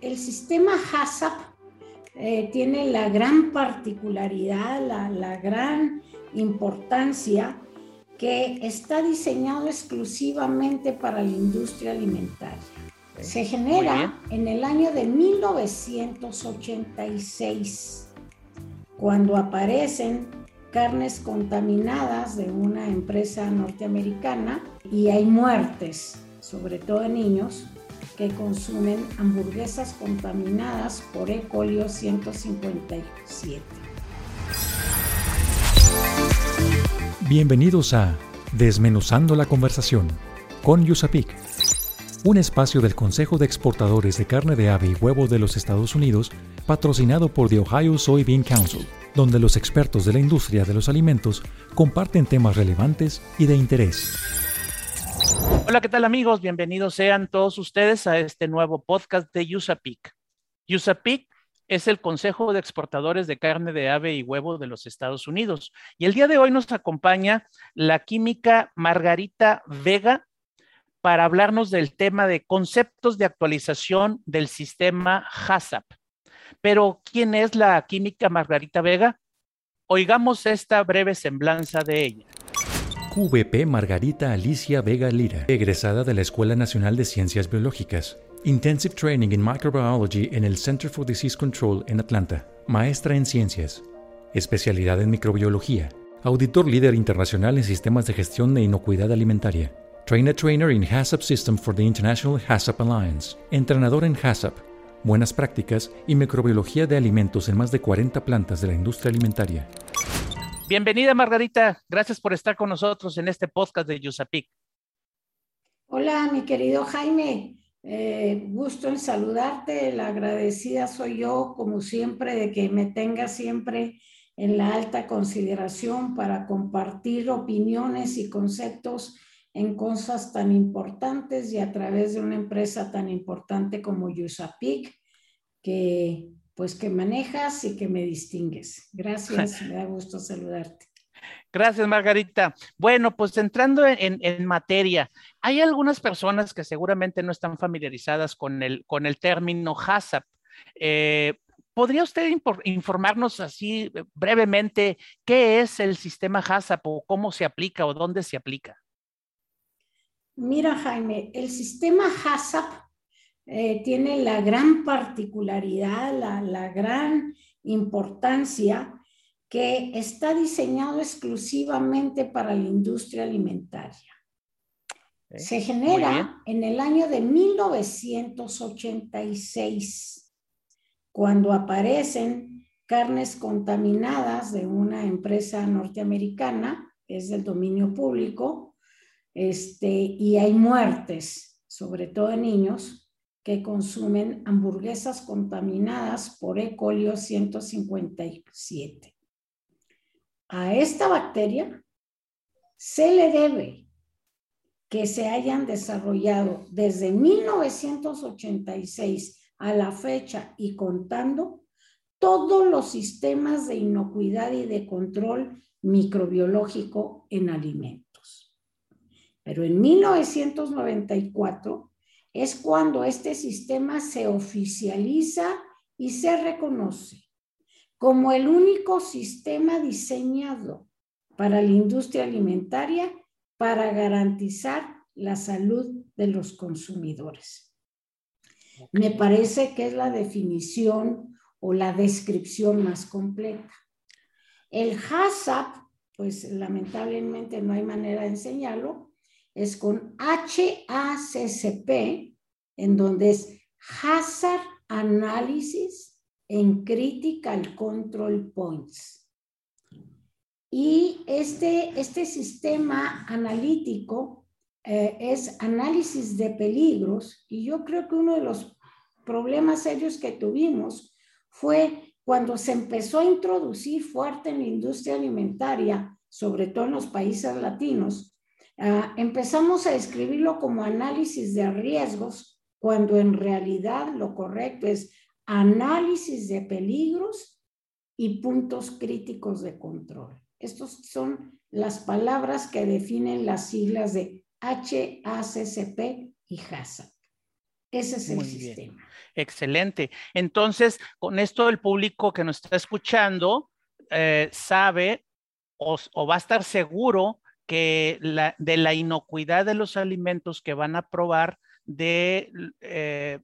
El sistema HACCP eh, tiene la gran particularidad, la, la gran importancia que está diseñado exclusivamente para la industria alimentaria. Se genera en el año de 1986, cuando aparecen carnes contaminadas de una empresa norteamericana y hay muertes, sobre todo en niños, que consumen hamburguesas contaminadas por E. coli 157. Bienvenidos a Desmenuzando la conversación con Yusapik, un espacio del Consejo de Exportadores de Carne de Ave y Huevo de los Estados Unidos, patrocinado por The Ohio Soybean Council, donde los expertos de la industria de los alimentos comparten temas relevantes y de interés. Hola, ¿qué tal amigos? Bienvenidos sean todos ustedes a este nuevo podcast de USAPIC. USAPIC es el Consejo de Exportadores de Carne de Ave y Huevo de los Estados Unidos. Y el día de hoy nos acompaña la química Margarita Vega para hablarnos del tema de conceptos de actualización del sistema HACCP. Pero, ¿quién es la química Margarita Vega? Oigamos esta breve semblanza de ella. QVP Margarita Alicia Vega Lira, egresada de la Escuela Nacional de Ciencias Biológicas. Intensive Training in Microbiology en el Center for Disease Control en Atlanta. Maestra en Ciencias. Especialidad en Microbiología. Auditor líder internacional en sistemas de gestión de inocuidad alimentaria. Trainer Trainer in HACCP System for the International HACCP Alliance. Entrenador en HACCP. Buenas prácticas y microbiología de alimentos en más de 40 plantas de la industria alimentaria. Bienvenida, Margarita. Gracias por estar con nosotros en este podcast de Yusapic. Hola, mi querido Jaime. Eh, gusto en saludarte. La agradecida soy yo, como siempre, de que me tengas siempre en la alta consideración para compartir opiniones y conceptos en cosas tan importantes y a través de una empresa tan importante como Yusapic, que pues que manejas y que me distingues. Gracias, me da gusto saludarte. Gracias, Margarita. Bueno, pues entrando en, materia, hay algunas personas que seguramente no están familiarizadas con el, con el término HACCP. Eh, ¿Podría usted informarnos así brevemente qué es el sistema HACCP o cómo se aplica o dónde se aplica? Mira, Jaime, el sistema HACCP eh, tiene la gran particularidad, la, gran importancia que está diseñado exclusivamente para la industria alimentaria. Se genera en el año de 1986, cuando aparecen carnes contaminadas de una empresa norteamericana, que es del dominio público, este, y hay muertes, sobre todo en niños, que consumen hamburguesas contaminadas por E. coli 157. A esta bacteria se le debe que se hayan desarrollado desde 1986 a la fecha y contando todos los sistemas de inocuidad y de control microbiológico en alimentos. Pero en 1994 es cuando este sistema se oficializa y se reconoce como el único sistema diseñado para la industria alimentaria para garantizar la salud de los consumidores. Me parece que es la definición o la descripción más completa. El HACCP, pues lamentablemente no hay manera de enseñarlo, es con HACCP, en donde es Hazard Analysis en Critical Control Points. Y este, este sistema analítico eh, es análisis de peligros y yo creo que uno de los problemas serios que tuvimos fue cuando se empezó a introducir fuerte en la industria alimentaria, sobre todo en los países latinos, Ah, empezamos a escribirlo como análisis de riesgos, cuando en realidad lo correcto es análisis de peligros y puntos críticos de control. Estas son las palabras que definen las siglas de HACCP y HACCP. Ese es el sistema. Excelente. Entonces, con esto el público que nos está escuchando eh, sabe o, va a estar seguro que de la inocuidad de los alimentos que van a probar de eh,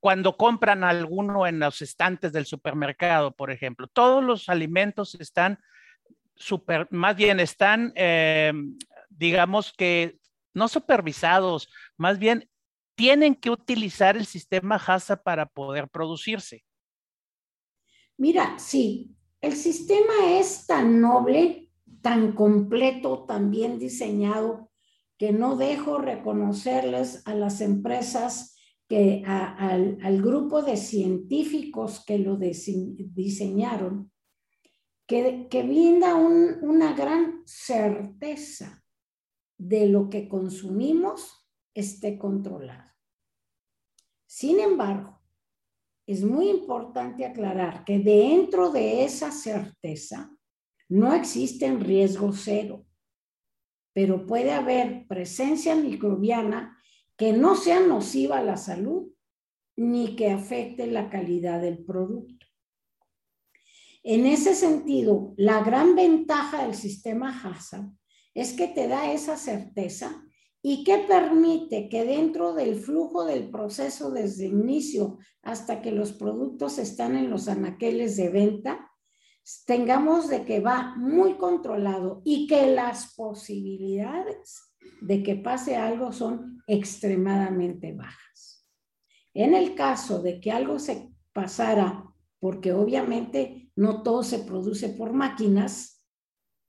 cuando compran alguno en los estantes del supermercado, por ejemplo. Todos los alimentos están super, más bien están, eh, digamos que no supervisados, más bien tienen que utilizar el sistema HASA para poder producirse. Mira, sí, el sistema es tan noble, tan completo, tan bien diseñado, que no dejo reconocerles a las empresas que al, grupo de científicos que lo diseñaron, que, que brinda una gran certeza de lo que consumimos esté controlado. Sin embargo, es muy importante aclarar que dentro de esa certeza no existen riesgo cero, pero puede haber presencia microbiana que no sea nociva a la salud ni que afecte la calidad del producto. En ese sentido, la gran ventaja del sistema HACCP es que te da esa certeza y que permite que dentro del flujo del proceso desde inicio hasta que los productos están en los anaqueles de venta, tengamos de que va muy controlado y que las posibilidades de que pase algo son extremadamente bajas. En el caso de que algo se pasara, porque obviamente no todo se produce por máquinas,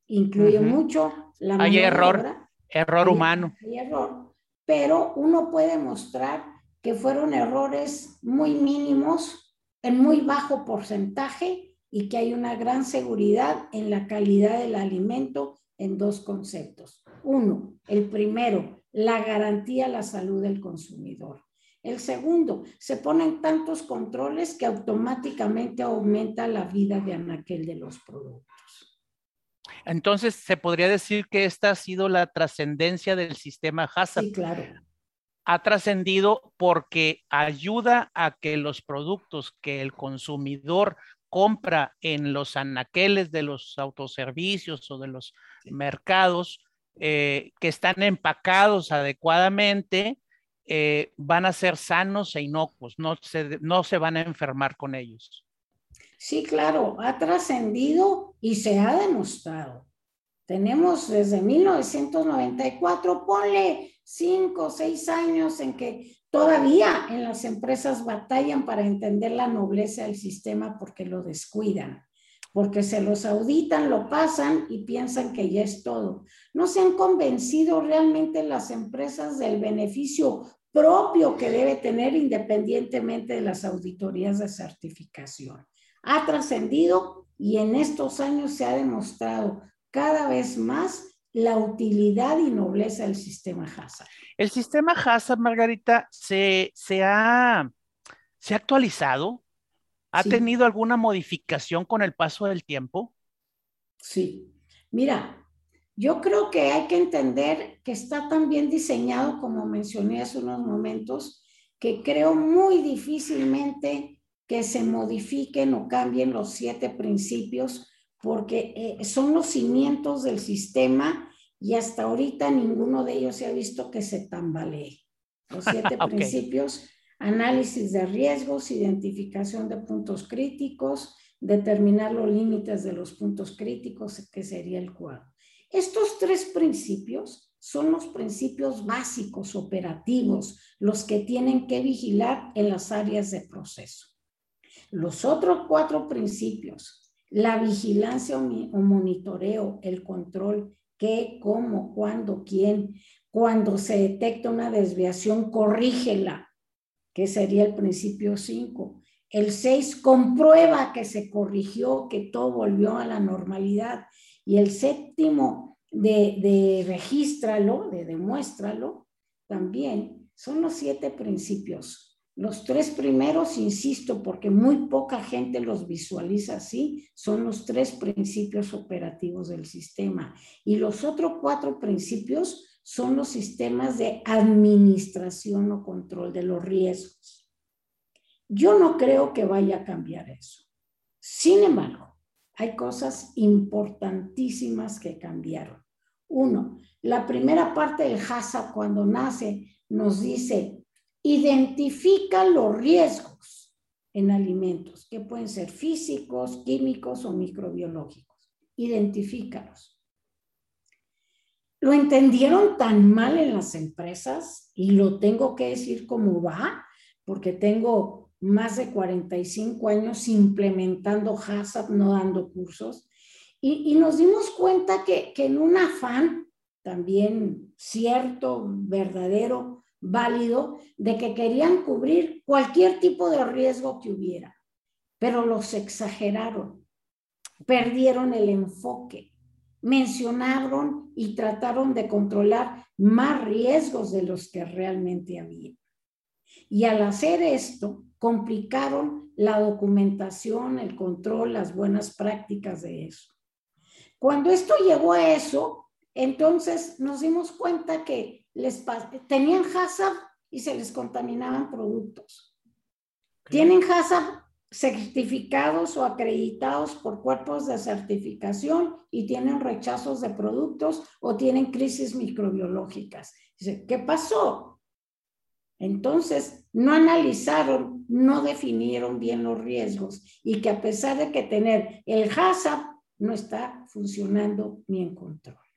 incluye mucho la Hay error, error humano. Hay error, pero uno puede mostrar que fueron errores muy mínimos, en muy bajo porcentaje y que hay una gran seguridad en la calidad del alimento en dos conceptos. Uno, el primero, la garantía a la salud del consumidor. El segundo, se ponen tantos controles que automáticamente aumenta la vida de anaquel de los productos. Entonces, se podría decir que esta ha sido la trascendencia del sistema HACCP. Sí, claro. Ha trascendido porque ayuda a que los productos que el consumidor compra en los anaqueles de los autoservicios o de los mercados eh, que están empacados adecuadamente, eh, van a ser sanos e inocuos, no se, no se van a enfermar con ellos. Sí, claro, ha trascendido y se ha demostrado. Tenemos desde 1994, ponle cinco o seis años en que todavía en las empresas batallan para entender la nobleza del sistema porque lo descuidan porque se los auditan, lo pasan y piensan que ya es todo. No se han convencido realmente las empresas del beneficio propio que debe tener independientemente de las auditorías de certificación. Ha trascendido y en estos años se ha demostrado cada vez más la utilidad y nobleza del sistema HACCP. El sistema HACCP, Margarita, se, se, ha, se ha actualizado ¿Ha tenido alguna modificación con el paso del tiempo? Sí. Mira, yo creo que hay que entender que está tan bien diseñado, como mencioné hace unos momentos, que creo muy difícilmente que se modifiquen o cambien los siete principios, porque eh, son los cimientos del sistema y hasta ahorita ninguno de ellos se ha visto que se tambalee. Los siete principios análisis de riesgos, identificación de puntos críticos, determinar los límites de los puntos críticos, que sería el cuadro. Estos tres principios son los principios básicos operativos, los que tienen que vigilar en las áreas de proceso. Los otros cuatro principios, la vigilancia o monitoreo, el control, qué, cómo, cuándo, quién, cuando se detecta una desviación, corrígela, que sería el principio 5. El 6 comprueba que se corrigió, que todo volvió a la normalidad. Y el séptimo de, de regístralo, de demuéstralo, también son los siete principios. Los tres primeros, insisto, porque muy poca gente los visualiza así, son los tres principios operativos del sistema. Y los otros cuatro principios son los sistemas de administración o control de los riesgos. Yo no creo que vaya a cambiar eso. Sin embargo, hay cosas importantísimas que cambiaron. Uno, la primera parte del HACCP cuando nace nos dice, identifica los riesgos en alimentos, que pueden ser físicos, químicos o microbiológicos. Identifícalos. Lo entendieron tan mal en las empresas y lo tengo que decir como va, porque tengo más de 45 años implementando HACCP, no dando cursos, y, nos dimos cuenta que, que en un afán también cierto, verdadero, válido, de que querían cubrir cualquier tipo de riesgo que hubiera, pero los exageraron, perdieron el enfoque, mencionaron y trataron de controlar más riesgos de los que realmente había. Y al hacer esto, complicaron la documentación, el control, las buenas prácticas de eso. Cuando esto llegó a eso, entonces nos dimos cuenta que les tenían HACCP y se les contaminaban productos. Tienen HACCP certificados o acreditados por cuerpos de certificación y tienen rechazos de productos o tienen crisis microbiológicas. ¿qué pasó? Entonces, no analizaron, no definieron bien los riesgos y que a pesar de que tener el HACCP no está funcionando ni en control.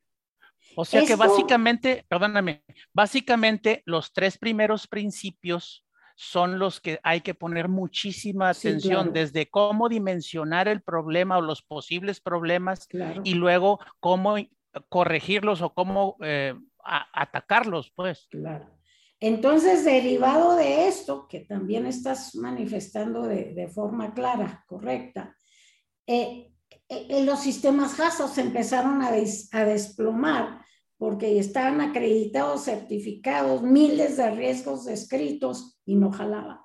O sea que básicamente, perdóname, básicamente los tres primeros principios son los que hay que poner muchísima atención, desde cómo dimensionar el problema o los posibles problemas y luego cómo corregirlos o cómo eh, atacarlos, pues. Claro. Entonces, derivado de esto, que también estás manifestando de, forma clara, correcta, eh, eh, los sistemas HASA se empezaron a, a desplomar porque estaban acreditados, certificados, miles de riesgos descritos y no jalaba.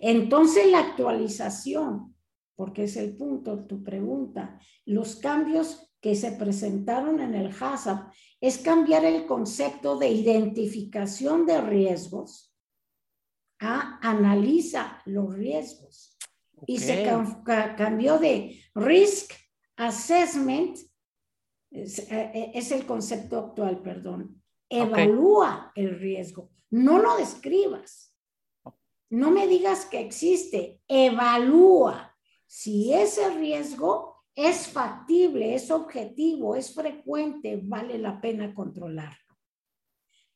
Entonces la actualización, porque es el punto, tu pregunta, los cambios que se presentaron en el HACCP es cambiar el concepto de identificación de riesgos a analiza los riesgos. Y se cambió de risk assessment es, eh, eh, es el concepto actual, perdón. Evalúa el riesgo, no lo describas. No me digas que existe, evalúa si ese riesgo es factible, es objetivo, es frecuente, vale la pena controlarlo.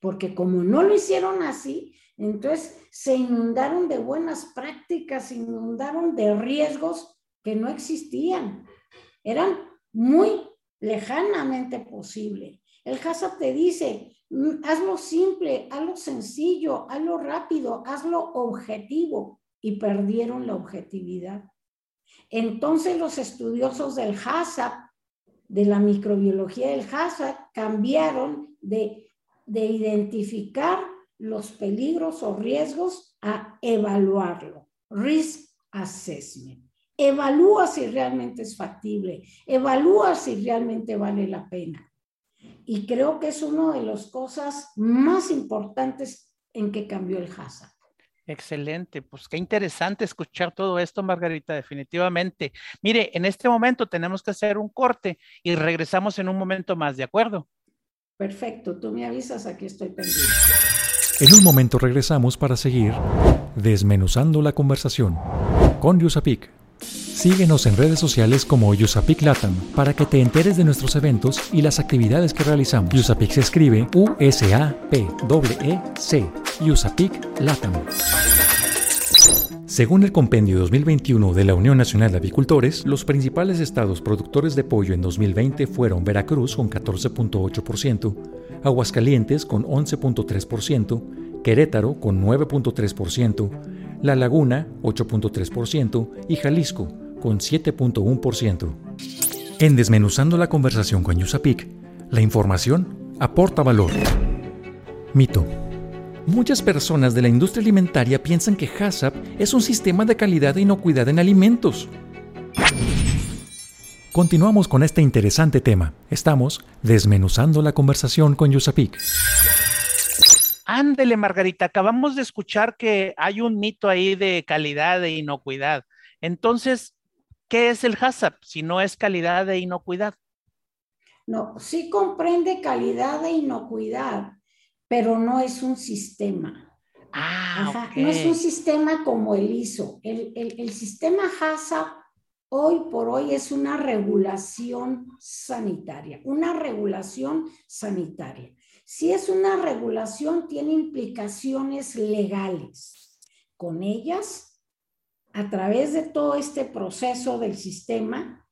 Porque como no lo hicieron así, entonces se inundaron de buenas prácticas, se inundaron de riesgos que no existían. Eran muy lejanamente posible. El HACCP te dice, mm, hazlo simple, hazlo sencillo, hazlo rápido, hazlo objetivo y perdieron la objetividad. Entonces los estudiosos del HACCP, de la microbiología del HACCP, cambiaron de, de identificar los peligros o riesgos a evaluarlo. Risk assessment. Evalúa si realmente es factible, evalúa si realmente vale la pena. Y creo que es una de las cosas más importantes en que cambió el HACCP. Excelente, pues qué interesante escuchar todo esto, Margarita, definitivamente. Mire, en este momento tenemos que hacer un corte y regresamos en un momento más, ¿de acuerdo? Perfecto, tú me avisas, aquí estoy pendiente. En un momento regresamos para seguir desmenuzando la conversación con Yusapik. Síguenos en redes sociales como Usapic Latam para que te enteres de nuestros eventos y las actividades que realizamos. Usapic se escribe U-S-A-P-E-C. Usapic Latam. Según el Compendio 2021 de la Unión Nacional de Avicultores, los principales estados productores de pollo en 2020 fueron Veracruz con 14.8%, Aguascalientes con 11.3%, Querétaro con 9.3%, La Laguna 8.3% y Jalisco con 7.1%. En Desmenuzando la conversación con Yusapik, la información aporta valor. Mito. Muchas personas de la industria alimentaria piensan que HACCP es un sistema de calidad e inocuidad en alimentos. Continuamos con este interesante tema. Estamos desmenuzando la conversación con Yusapik. Ándele, Margarita, acabamos de escuchar que hay un mito ahí de calidad e inocuidad. Entonces, ¿qué es el HACCP si no es calidad e inocuidad? No, sí comprende calidad e inocuidad, pero no es un sistema. Ah, No es un sistema como el ISO. El, el sistema HACCP hoy por hoy es una regulación sanitaria, una regulación sanitaria. Si es una regulación, tiene implicaciones legales. Con ellas, a través de todo este proceso del sistema,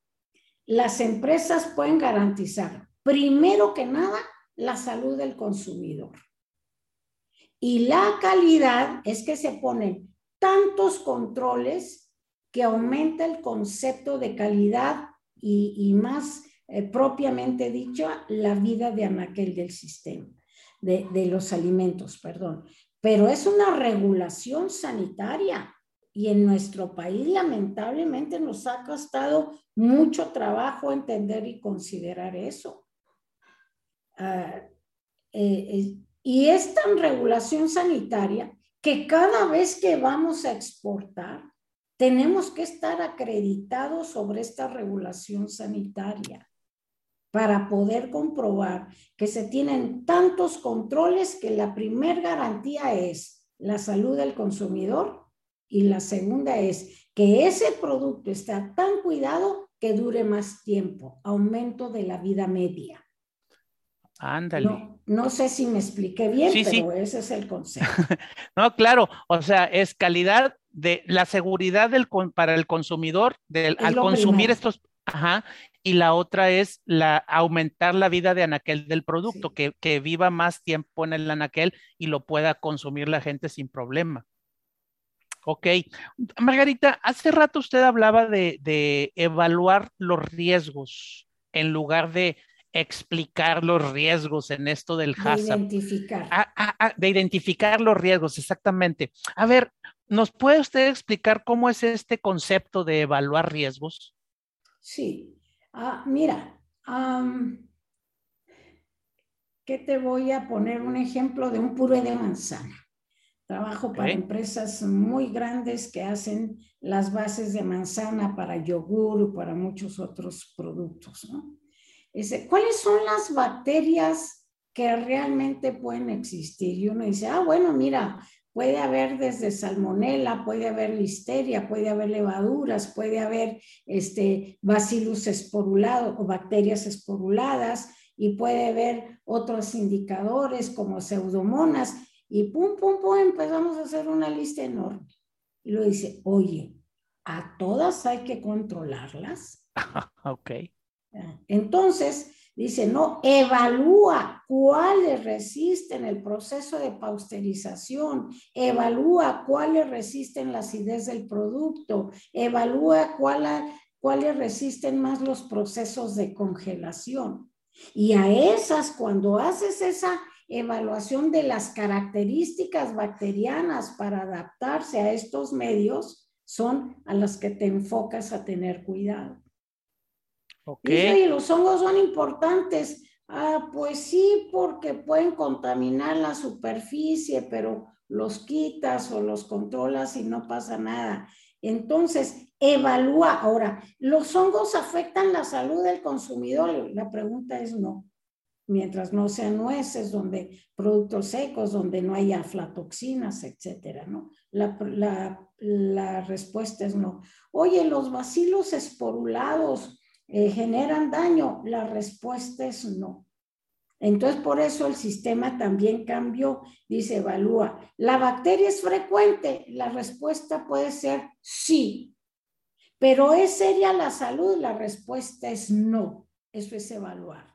las empresas pueden garantizar, primero que nada, la salud del consumidor. Y la calidad es que se ponen tantos controles que aumenta el concepto de calidad y, más eh, propiamente dicho, la vida de anaquel del sistema, de, de los alimentos, perdón. Pero es una regulación sanitaria y en nuestro país lamentablemente nos ha costado mucho trabajo entender y considerar eso. Ah, eh, y es tan regulación sanitaria que cada vez que vamos a exportar, tenemos que estar acreditados sobre esta regulación sanitaria para poder comprobar que se tienen tantos controles que la primer garantía es la salud del consumidor y la segunda es que ese producto está tan cuidado que dure más tiempo, aumento de la vida media. Ándale. No, sé si me expliqué bien, pero ese es el concepto. no, claro, o sea, es calidad de la seguridad del, para el consumidor del, al consumir estos, ajá, y la otra es la aumentar la vida de anaquel del producto, que, que, viva más tiempo en el anaquel y lo pueda consumir la gente sin problema. Ok. Margarita, hace rato usted hablaba de, de evaluar los riesgos en lugar de explicar los riesgos en esto del HACCP. De identificar. Ah, ah, ah, de identificar los riesgos, exactamente. A ver, ¿nos puede usted explicar cómo es este concepto de evaluar riesgos? Sí. mira, ¿qué te voy a poner? Un ejemplo de un puré de manzana. Trabajo para empresas muy grandes que hacen las bases de manzana para yogur para muchos otros productos, ¿no? ¿Cuáles son las bacterias que realmente pueden existir? Y uno dice, ah, bueno, mira, puede haber desde salmonela, puede haber listeria, puede haber levaduras, puede haber este, bacillus esporulado o bacterias esporuladas y puede haber otros indicadores como pseudomonas y pum, pum, pum, empezamos a hacer una lista enorme. Y lo dice, oye, ¿a todas hay que controlarlas? ok. Entonces, dice, no, evalúa cuáles resisten el proceso de pasteurización, evalúa cuáles resisten la acidez del producto, evalúa cuáles resisten más los procesos de congelación. Y a esas, cuando haces esa evaluación de las características bacterianas para adaptarse a estos medios, son a las que te enfocas a tener cuidado. Okay. Y los hongos son importantes. Ah, pues sí, porque pueden contaminar la superficie, pero los quitas o los controlas y no pasa nada. Entonces, evalúa. Ahora, ¿los hongos afectan la salud del consumidor? La pregunta es no. Mientras no sean nueces, donde productos secos, donde no haya aflatoxinas, etcétera, ¿no? La, la, la respuesta es no. Oye, los bacilos esporulados, eh, generan daño? La respuesta es no. Entonces, por eso el sistema también cambió, dice, evalúa. ¿La bacteria es frecuente? La respuesta puede ser sí. ¿Pero es seria la salud? La respuesta es no. Eso es evaluar.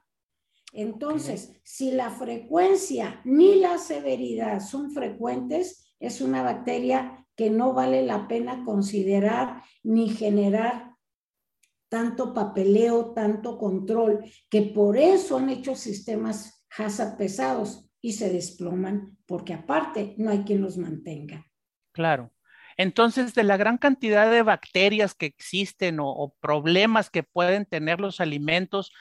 Entonces, si la frecuencia ni la severidad son frecuentes, es una bacteria que no vale la pena considerar ni generar tanto papeleo, tanto control, que por eso han hecho sistemas HACCP pesados y se desploman, porque aparte no hay quien los mantenga. Claro. Entonces, de la gran cantidad de bacterias que existen o, problemas que pueden tener los alimentos,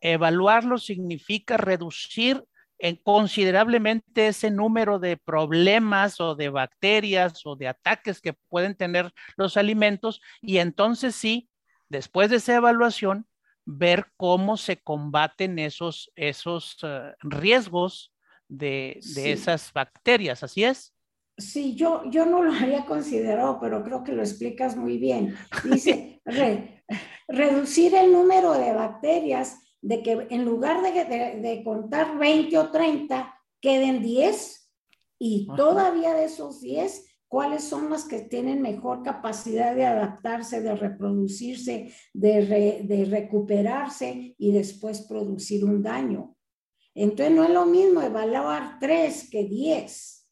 evaluarlos significa reducir en considerablemente ese número de problemas o de bacterias o de ataques que pueden tener los alimentos y entonces sí, después de esa evaluación, ver cómo se combaten esos, esos eh, riesgos de, esas bacterias, ¿así es? Sí, yo, yo no lo había considerado, pero creo que lo explicas muy bien. Dice, reducir el número de bacterias, de que en lugar de, contar 20 o 30, queden 10 y todavía de esos 10 cuáles son las que tienen mejor capacidad de adaptarse, de reproducirse, de, de, recuperarse y después producir un daño. Entonces no es lo mismo evaluar tres que diez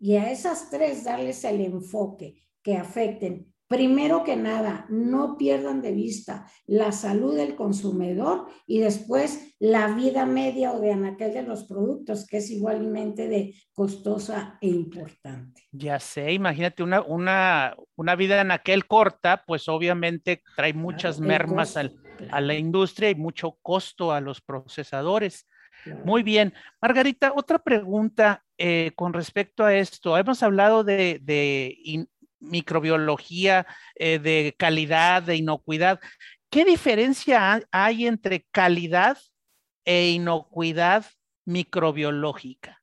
y a esas tres darles el enfoque que afecten primero que nada, no pierdan de vista la salud del consumidor y después la vida media o de anaquel de los productos, que es igualmente de costosa e importante. Ya sé, imagínate una, una, una vida anaquel corta, pues obviamente trae muchas mermas a la industria y mucho costo a los procesadores. Muy bien. Margarita, otra pregunta eh, con respecto a esto. Hemos hablado de, de microbiología eh, de calidad, de inocuidad. ¿Qué diferencia hay entre calidad e inocuidad microbiológica?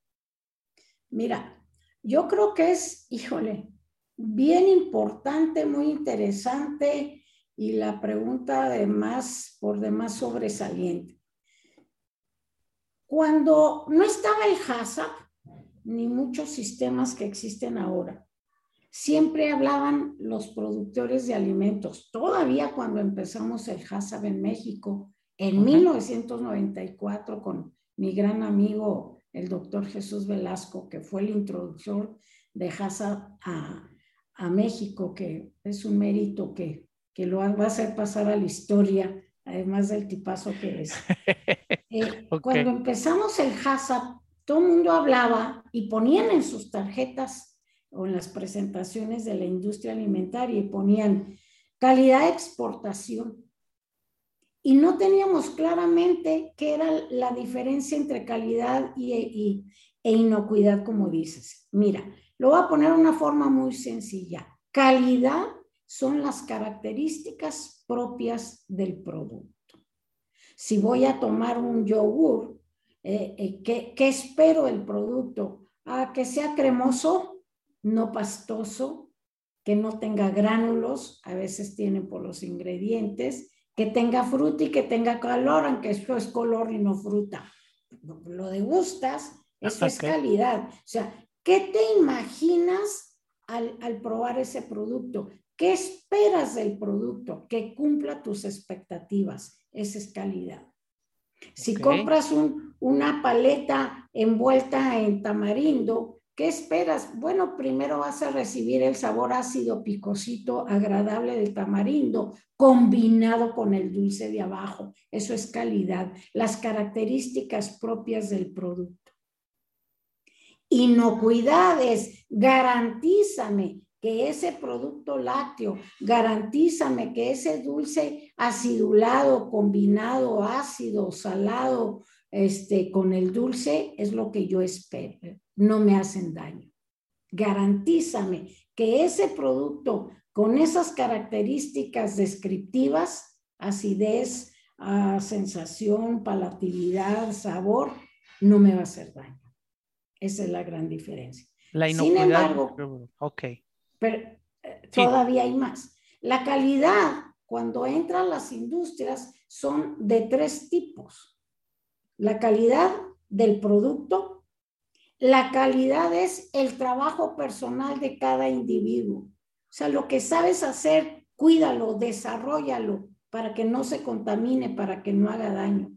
Mira, yo creo que es, híjole, bien importante, muy interesante y la pregunta de más, por demás sobresaliente. Cuando no estaba el HACCP, ni muchos sistemas que existen ahora, siempre hablaban los productores de alimentos. Todavía cuando empezamos el HACCP en México, en 1994, con mi gran amigo, el doctor Jesús Velasco, que fue el introductor de HACCP a, México, que es un mérito que, lo va a hacer pasar a la historia, además del tipazo que es. Eh, cuando empezamos el HACCP, todo el mundo hablaba y ponían en sus tarjetas o en las presentaciones de la industria alimentaria y ponían calidad de exportación. Y no teníamos claramente qué era la diferencia entre calidad y, e inocuidad, como dices. Mira, lo voy a poner de una forma muy sencilla. Calidad son las características propias del producto. Si voy a tomar un yogur, eh, eh, ¿qué, ¿qué, espero del producto? ¿A ah, que sea cremoso? No pastoso, que no tenga gránulos, a veces tienen por los ingredientes, que tenga fruta y que tenga color, aunque esto es color y no fruta. Lo degustas, eso es calidad. O sea, ¿qué te imaginas al, al probar ese producto? ¿Qué esperas del producto? Que cumpla tus expectativas. Esa es calidad. Si compras un, una paleta envuelta en tamarindo, ¿Qué esperas? Bueno, primero vas a recibir el sabor ácido, picosito, agradable del tamarindo, combinado con el dulce de abajo. Eso es calidad, las características propias del producto. Inocuidades, garantízame que ese producto lácteo, garantízame que ese dulce acidulado, combinado, ácido, salado, este, con el dulce es lo que yo espero no me hacen daño. Garantízame que ese producto con esas características descriptivas, acidez, ah, sensación, palatividad, sabor, no me va a hacer daño. Esa es la gran diferencia. La Sin embargo, ok. Pero, eh, todavía hay más. La calidad, cuando entran las industrias, son de tres tipos. La calidad del producto, la calidad es el trabajo personal de cada individuo. O sea, lo que sabes hacer, cuídalo, desarrollalo para que no se contamine, para que no haga daño.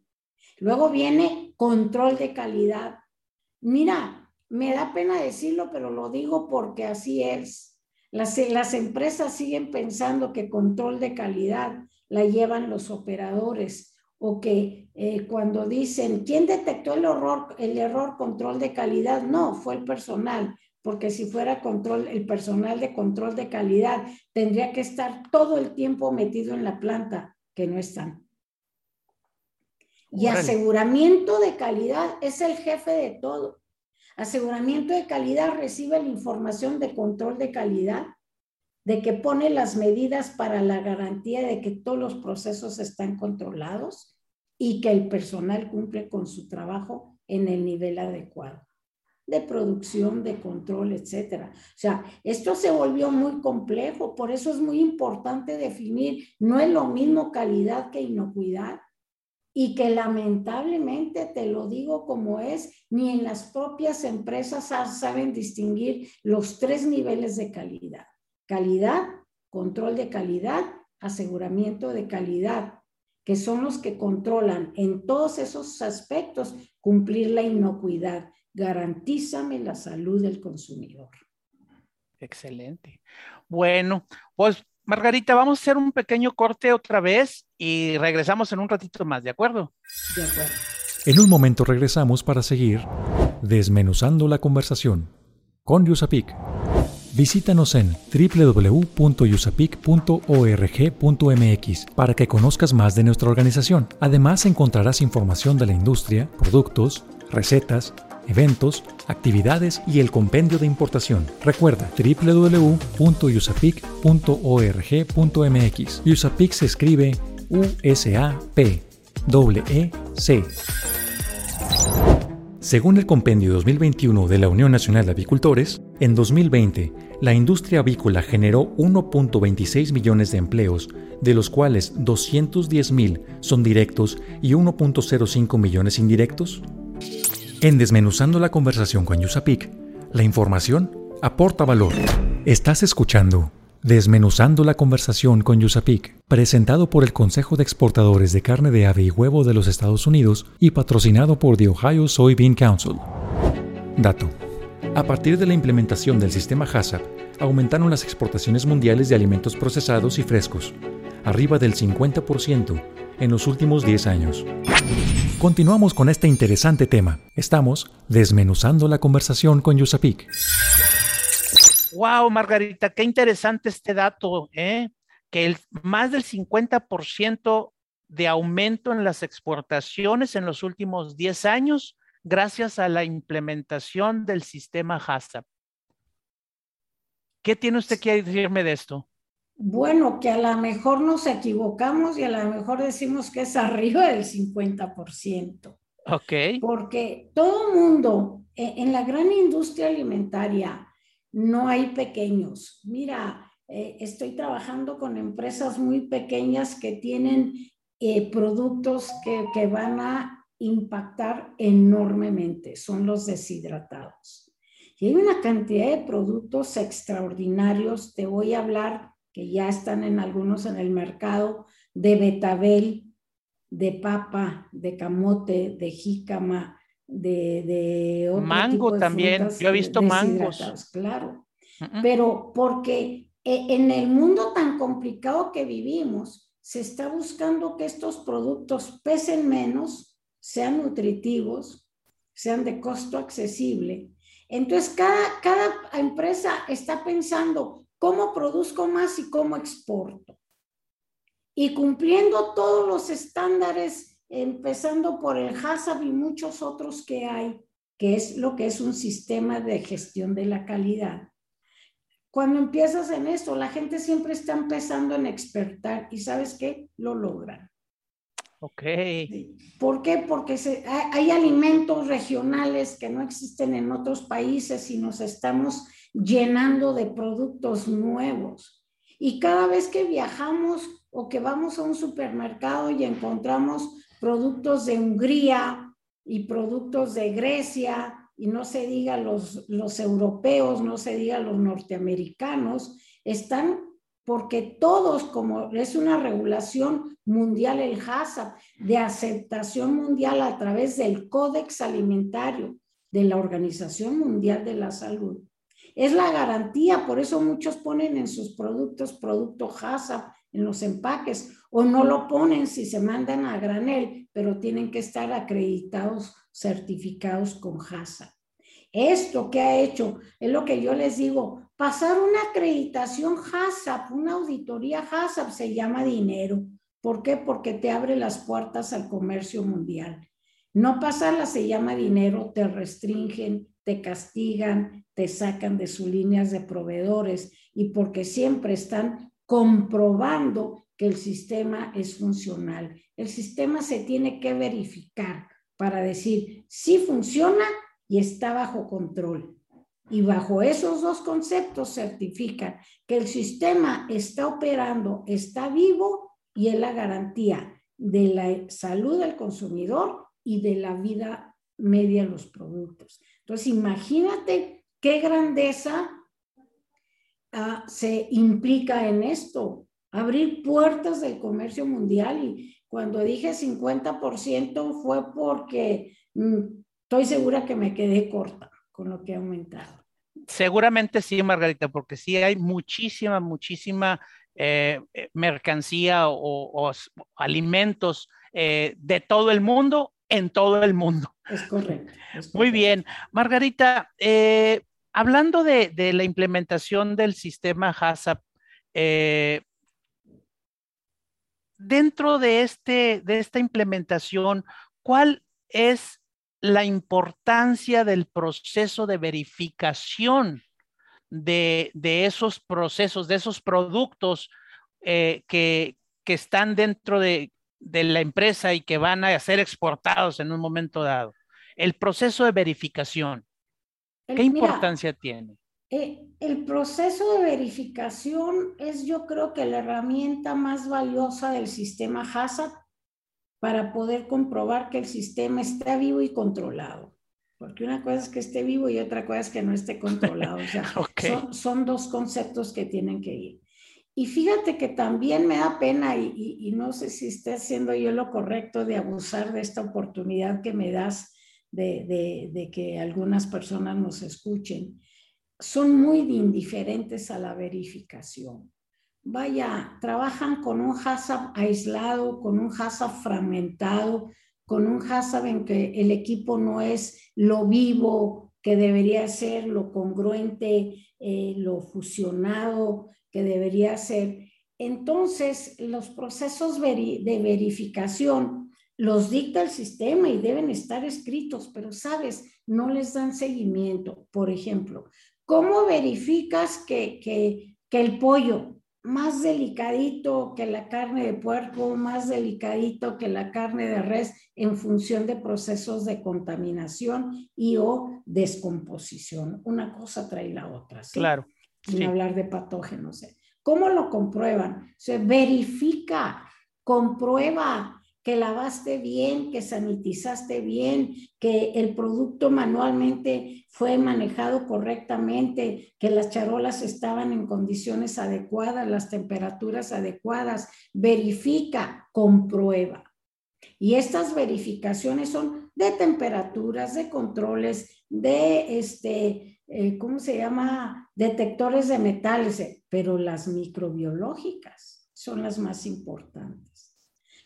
Luego viene control de calidad. Mira, me da pena decirlo, pero lo digo porque así es. Las, las empresas siguen pensando que control de calidad la llevan los operadores o que eh, cuando dicen, ¿quién detectó el, error, el error control de calidad? No, fue el personal. porque si fuera control, el personal de control de calidad tendría que estar todo el tiempo metido en la planta, que no están. Y aseguramiento de calidad es el jefe de todo. Aseguramiento de calidad recibe la información de control de calidad, de que pone las medidas para la garantía de que todos los procesos están controlados y que el personal cumple con su trabajo en el nivel adecuado de producción, de control, etcétera. O sea, esto se volvió muy complejo, por eso es muy importante definir, no es lo mismo calidad que inocuidad y que lamentablemente, te lo digo como es, ni en las propias empresas saben distinguir los tres niveles de calidad. Calidad, control de calidad, aseguramiento de calidad, que son los que controlan en todos esos aspectos cumplir la inocuidad. Garantízame la salud del consumidor. Excelente. Bueno, pues Margarita, vamos a hacer un pequeño corte otra vez y regresamos en un ratito más, ¿de acuerdo? De acuerdo. En un momento regresamos para seguir desmenuzando la conversación con Yusapik. Visítanos en www.usapic.org.mx para que conozcas más de nuestra organización. Además encontrarás información de la industria, productos, recetas, eventos, actividades y el compendio de importación. Recuerda www.usapic.org.mx. USAPIC se escribe U-S-A-P E C. Según el compendio 2021 de la Unión Nacional de Avicultores, en 2020 la industria avícola generó 1.26 millones de empleos, de los cuales 210 mil son directos y 1.05 millones indirectos. En Desmenuzando la conversación con Yusapik, la información aporta valor. Estás escuchando Desmenuzando la conversación con Yusapik, presentado por el Consejo de Exportadores de Carne de Ave y Huevo de los Estados Unidos y patrocinado por The Ohio Soybean Council. Dato. A partir de la implementación del sistema HACCP, aumentaron las exportaciones mundiales de alimentos procesados y frescos, arriba del 50% en los últimos 10 años. Continuamos con este interesante tema. Estamos desmenuzando la conversación con Yusapik. Wow, Margarita, qué interesante este dato, ¿eh? que el, más del 50% de aumento en las exportaciones en los últimos 10 años gracias a la implementación del sistema HACCP. ¿Qué tiene usted que decirme de esto? Bueno, que a lo mejor nos equivocamos y a lo mejor decimos que es arriba del 50%. Ok. Porque todo mundo, e, en la gran industria alimentaria, no hay pequeños. Mira, eh, estoy trabajando con empresas muy pequeñas que tienen eh, productos que, que van a impactar enormemente, son los deshidratados. Y hay una cantidad de productos extraordinarios, te voy a hablar que ya están en algunos en el mercado, de betabel, de papa, de camote, de jícama, de, de mango también. Yo he visto mangos. Claro, pero porque eh, en el mundo tan complicado que vivimos, se está buscando que estos productos pesen menos, sean nutritivos, sean de costo accesible. Entonces, cada, cada empresa está pensando cómo produzco más y cómo exporto. Y cumpliendo todos los estándares, empezando por el HACCP y muchos otros que hay, que es lo que es un sistema de gestión de la calidad. Cuando empiezas en esto, la gente siempre está empezando en expertar y sabes qué, lo logran. Ok. ¿Por qué? Porque hay alimentos regionales que no existen en otros países y nos estamos llenando de productos nuevos. Y cada vez que viajamos o que vamos a un supermercado y encontramos productos de Hungría y productos de Grecia, y no se diga los, los europeos, no se diga los norteamericanos, están porque todos, como es una regulación mundial el HACCP, de aceptación mundial a través del Códex Alimentario de la Organización Mundial de la Salud, es la garantía, por eso muchos ponen en sus productos producto HACCP en los empaques o no lo ponen si se mandan a granel, pero tienen que estar acreditados, certificados con HACCP. Esto que ha hecho es lo que yo les digo, pasar una acreditación HACCP, una auditoría HACCP se llama dinero. ¿Por qué? Porque te abre las puertas al comercio mundial. No pasarla se llama dinero, te restringen, te castigan, te sacan de sus líneas de proveedores y porque siempre están comprobando que el sistema es funcional. El sistema se tiene que verificar para decir si funciona y está bajo control. Y bajo esos dos conceptos certifican que el sistema está operando, está vivo y es la garantía de la salud del consumidor y de la vida media de los productos. Entonces, imagínate qué grandeza ah, se implica en esto, abrir puertas del comercio mundial. Y cuando dije 50% fue porque mm, estoy segura que me quedé corta con lo que ha aumentado. Seguramente sí, Margarita, porque sí hay muchísima, muchísima eh, eh, mercancía o, alimentos eh, de todo el mundo en todo el mundo. Es correcto. Muy bien. Margarita, eh, hablando de, la implementación del sistema HACCP, dentro de, este, de esta implementación, ¿cuál es la importancia del proceso de verificación de, esos procesos, de esos productos eh, que, que están dentro de, de la empresa y que van a ser exportados en un momento dado. El proceso de verificación, ¿qué importancia tiene? Eh, el proceso de verificación es yo creo que la herramienta más valiosa del sistema HACCP para poder comprobar que el sistema está vivo y controlado. Porque una cosa es que esté vivo y otra cosa es que no esté controlado. O sea, son, son, dos conceptos que tienen que ir. Y fíjate que también me da pena y, no sé si esté haciendo yo lo correcto de abusar de esta oportunidad que me das de, que algunas personas nos escuchen. Son muy indiferentes a la verificación. Vaya, trabajan con un HACCP aislado, con un HACCP fragmentado, con un HACCP en que el equipo no es lo vivo que debería ser, lo congruente, eh, lo fusionado, que debería ser. Entonces, los procesos de verificación los dicta el sistema y deben estar escritos, pero sabes, no les dan seguimiento. Por ejemplo, ¿cómo verificas que, que, que el pollo más delicadito que la carne de puerco, más delicadito que la carne de res en función de procesos de contaminación y o descomposición. Una cosa trae la otra. Claro sin hablar de patógenos. ¿eh? ¿Cómo lo comprueban? Se verifica, comprueba que lavaste bien, que sanitizaste bien, que el producto manualmente fue manejado correctamente, que las charolas estaban en condiciones adecuadas, las temperaturas adecuadas. Verifica, comprueba. Y estas verificaciones son de temperaturas, de controles, de este, eh, ¿cómo se llama? Detectores de metales, pero las microbiológicas son las más importantes.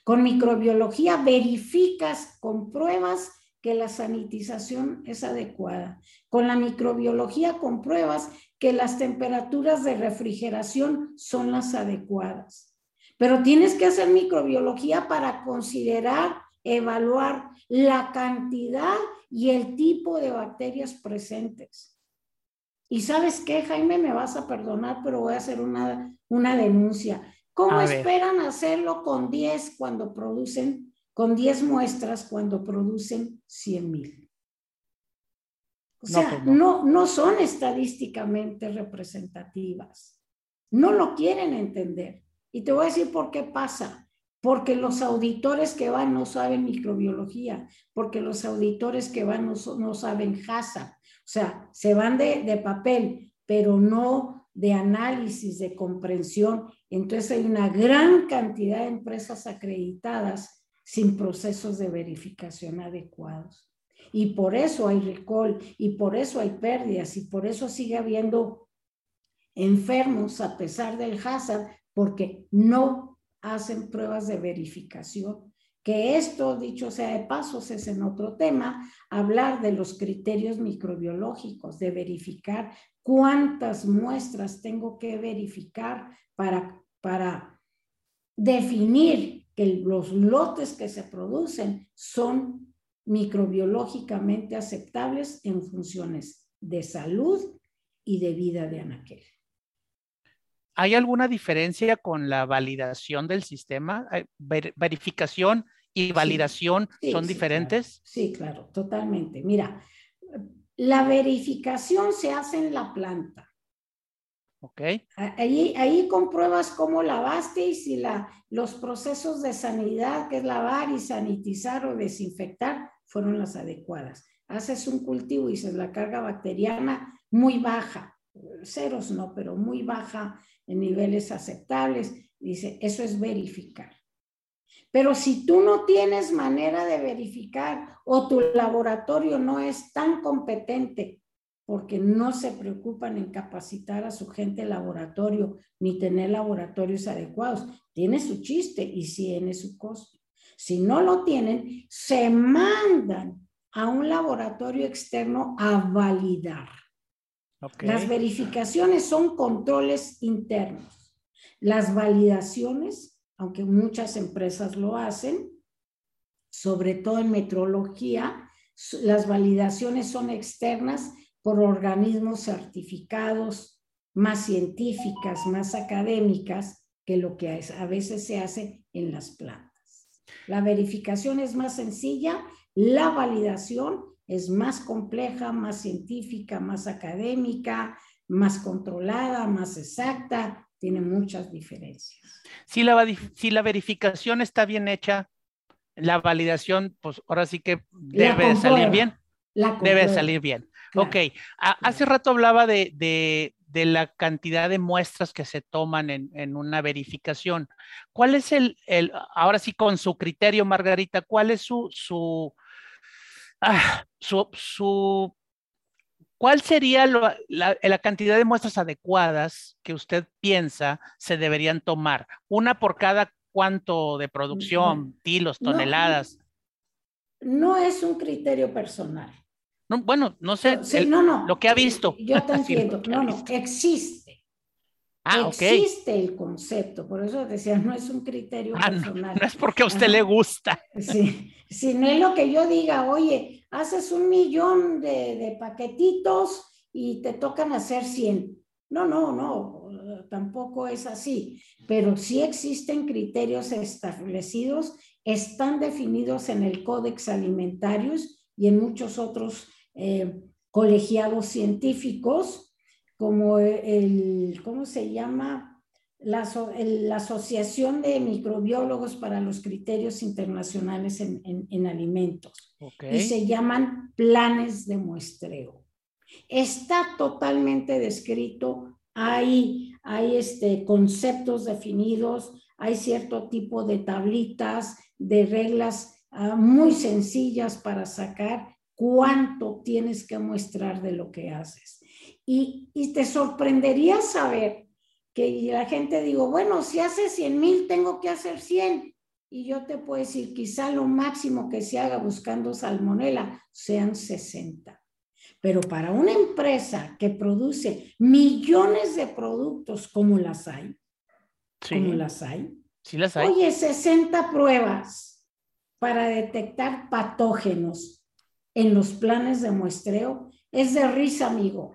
Con microbiología verificas, compruebas que la sanitización es adecuada. Con la microbiología compruebas que las temperaturas de refrigeración son las adecuadas. Pero tienes que hacer microbiología para considerar, evaluar la cantidad y el tipo de bacterias presentes. Y sabes qué, Jaime, me vas a perdonar, pero voy a hacer una, una denuncia. ¿Cómo esperan hacerlo con 10 cuando producen, con 10 muestras cuando producen 100 mil? O sea, pues no, no son estadísticamente representativas. No lo quieren entender. Y te voy a decir por qué pasa. Porque los auditores que van no saben microbiología, porque los auditores que van no, no saben HACCP, o sea, se van de, papel, pero no de análisis, de comprensión. Entonces hay una gran cantidad de empresas acreditadas sin procesos de verificación adecuados. Y por eso hay recall, y por eso hay pérdidas, y por eso sigue habiendo enfermos a pesar del hazard, porque no hacen pruebas de verificación. Que esto, dicho sea de pasos, es en otro tema, hablar de los criterios microbiológicos, de verificar cuántas muestras tengo que verificar para, para definir que los lotes que se producen son microbiológicamente aceptables en funciones de salud y de vida de anaquel. ¿Hay alguna diferencia con la validación del sistema? ¿Verificación y validación son diferentes? Sí, claro, totalmente. Mira, la verificación se hace en la planta. Ok. Ahí, ahí compruebas cómo lavaste y si la, los procesos de sanidad, que es lavar y sanitizar o desinfectar, fueron las adecuadas. Haces un cultivo y dices la carga bacteriana muy baja, ceros no, pero muy baja en niveles aceptables. Dice, eso es verificar. Pero si tú no tienes manera de verificar o tu laboratorio no es tan competente porque no se preocupan en capacitar a su gente laboratorio ni tener laboratorios adecuados, tiene su chiste y tiene su costo. Si no lo tienen, se mandan a un laboratorio externo a validar. Las verificaciones son controles internos. Las validaciones, aunque muchas empresas lo hacen, sobre todo en metrología, las validaciones son externas por organismos certificados, más científicas, más académicas que lo que a veces se hace en las plantas. La verificación es más sencilla, la validación es más compleja, más científica, más académica, más controlada, más exacta, tiene muchas diferencias. Si la, si la verificación está bien hecha, la validación, pues ahora sí que debe salir bien. debe salir bien. Ok, hace rato hablaba de, de, de, la cantidad de muestras que se toman en, en una verificación. ¿Cuál es el, el, ahora sí con su criterio, Margarita, cuál es su, su, Ah, su, ¿cuál sería la, cantidad de muestras adecuadas que usted piensa se deberían tomar? Una por cada cuánto de producción, kilos, toneladas. No, es un criterio personal. No, bueno, no sé. no, no. Lo que ha visto. Yo te entiendo. No, no, existe. Ah, existe el concepto, por eso decía, no es un criterio ah, personal. No, es porque a usted le gusta. Sí, si no es lo que yo diga, oye, haces un millón de, paquetitos y te tocan hacer 100. No, no, no, tampoco es así, pero sí existen criterios establecidos, están definidos en el Códex Alimentarios y en muchos otros eh, colegiados científicos como el, ¿cómo se llama? La, Asociación de Microbiólogos para los Criterios Internacionales en, Alimentos. Y se llaman planes de muestreo. Está totalmente descrito, hay, hay este, conceptos definidos, hay cierto tipo de tablitas, de reglas ah, muy sencillas para sacar cuánto tienes que muestrar de lo que haces. Y, te sorprendería saber que la gente digo, bueno, si hace 100 mil, tengo que hacer 100. Y yo te puedo decir, quizá lo máximo que se haga buscando salmonela sean 60. Pero para una empresa que produce millones de productos como las hay, como las hay, sí las hay. Oye, 60 pruebas para detectar patógenos en los planes de muestreo es de risa, amigo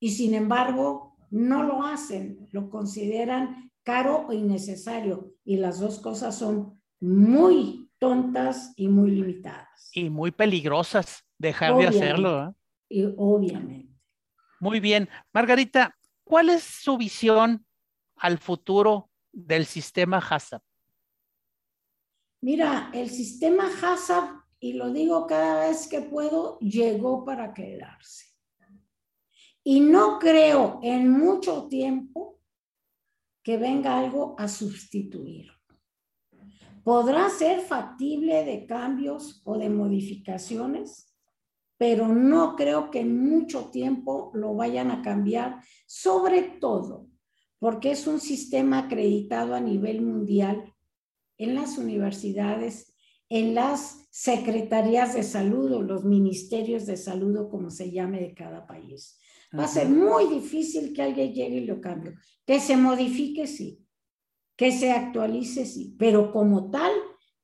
y sin embargo no lo hacen, lo consideran caro o innecesario y las dos cosas son muy tontas y muy limitadas. Y muy peligrosas dejar de hacerlo. Y obviamente. Muy bien. Margarita, ¿cuál es su visión al futuro del sistema HACCP? Mira, el sistema HACCP, y lo digo cada vez que puedo, llegó para quedarse. Y no creo en mucho tiempo que venga algo a sustituir. Podrá ser factible de cambios o de modificaciones, pero no creo que en mucho tiempo lo vayan a cambiar, sobre todo porque es un sistema acreditado a nivel mundial en las universidades, en las secretarías de salud o los ministerios de salud o como se llame de cada país. Va a ser muy difícil que alguien llegue y lo cambie. Que se modifique, sí. Que se actualice, sí. Pero como tal,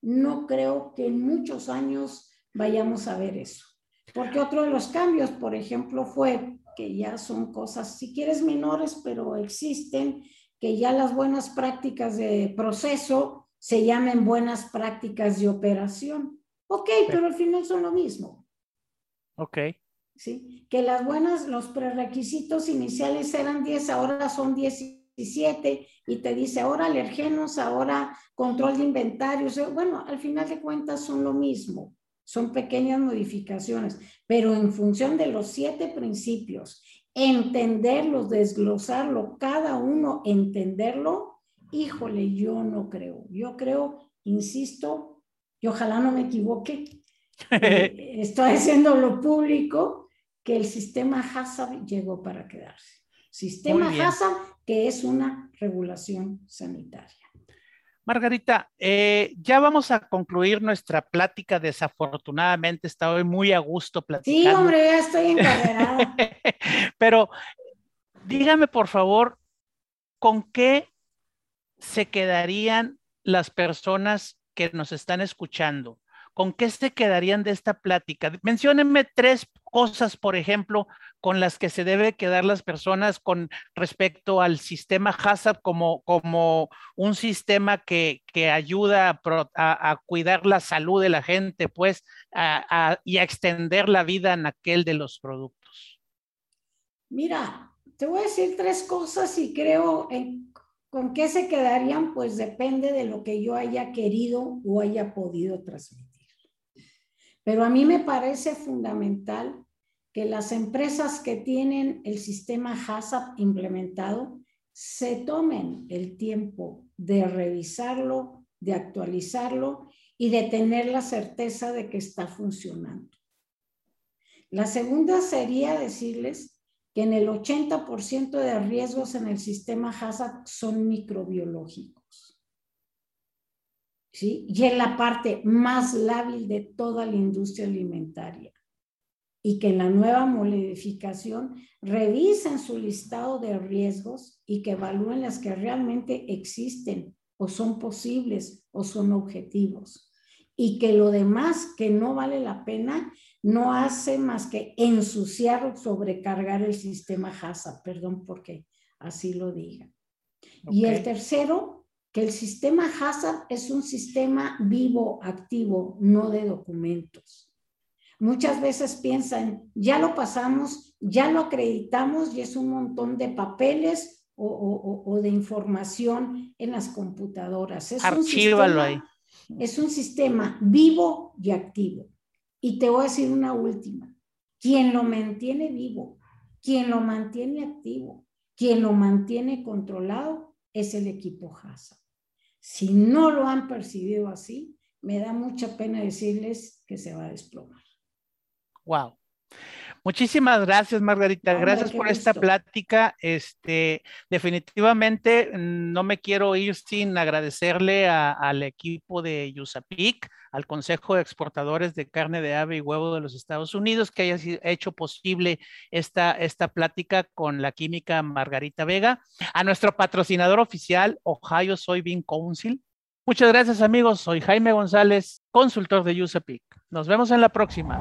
no creo que en muchos años vayamos a ver eso. Porque otro de los cambios, por ejemplo, fue que ya son cosas, si quieres, menores, pero existen, que ya las buenas prácticas de proceso se llamen buenas prácticas de operación. Ok, pero al final son lo mismo. Ok. ¿Sí? Que las buenas, los prerequisitos iniciales eran 10, ahora son 17 y te dice ahora alergenos, ahora control de inventarios. Bueno, al final de cuentas son lo mismo. Son pequeñas modificaciones, pero en función de los siete principios, entenderlos, desglosarlo, cada uno entenderlo, híjole, yo no creo. Yo creo, insisto, y ojalá no me equivoque, estoy haciendo lo público, que el sistema HACCP llegó para quedarse. Sistema HACCP, que es una regulación sanitaria. Margarita, eh, ya vamos a concluir nuestra plática. Desafortunadamente, estaba muy a gusto platicando. Sí, hombre, ya estoy encarregada. Pero dígame, por favor, ¿con qué se quedarían las personas que nos están escuchando? ¿Con qué se quedarían de esta plática? Menciónenme tres cosas, por ejemplo, con las que se debe quedar las personas con respecto al sistema HACCP como, como un sistema que, ayuda a, cuidar la salud de la gente, pues, y a extender la vida en aquel de los productos. Mira, te voy a decir tres cosas y creo con qué se quedarían, pues depende de lo que yo haya querido o haya podido transmitir. Pero a mí me parece fundamental que las empresas que tienen el sistema HACCP implementado se tomen el tiempo de revisarlo, de actualizarlo y de tener la certeza de que está funcionando. La segunda sería decirles que en el 80% de riesgos en el sistema HACCP son microbiológicos. Y es la parte más lábil de toda la industria alimentaria. Y que en la nueva modificación revisen su listado de riesgos y que evalúen las que realmente existen o son posibles o son objetivos. Y que lo demás que no vale la pena no hace más que ensuciar o sobrecargar el sistema HASA, perdón porque así lo diga. Y el tercero que el sistema Hazard es un sistema vivo, activo, no de documentos. Muchas veces piensan, ya lo pasamos, ya lo acreditamos y es un montón de papeles o, de información en las computadoras. Es Archívalo ahí. Es un sistema vivo y activo. Y te voy a decir una última. Quien lo mantiene vivo, quien lo mantiene activo, quien lo mantiene controlado es el equipo Hazard. Si no lo han percibido así, me da mucha pena decirles que se va a desplomar. Wow. Muchísimas gracias, Margarita. gracias por esta plática. Este, definitivamente mm, no me quiero ir sin agradecerle al equipo de USAPIC, al Consejo de Exportadores de Carne de Ave y Huevo de los Estados Unidos, que haya hecho posible esta, esta plática con la química Margarita Vega, a nuestro patrocinador oficial, Ohio Soybean Council. Muchas gracias, amigos. Soy Jaime González, consultor de USAPIC. Nos vemos en la próxima.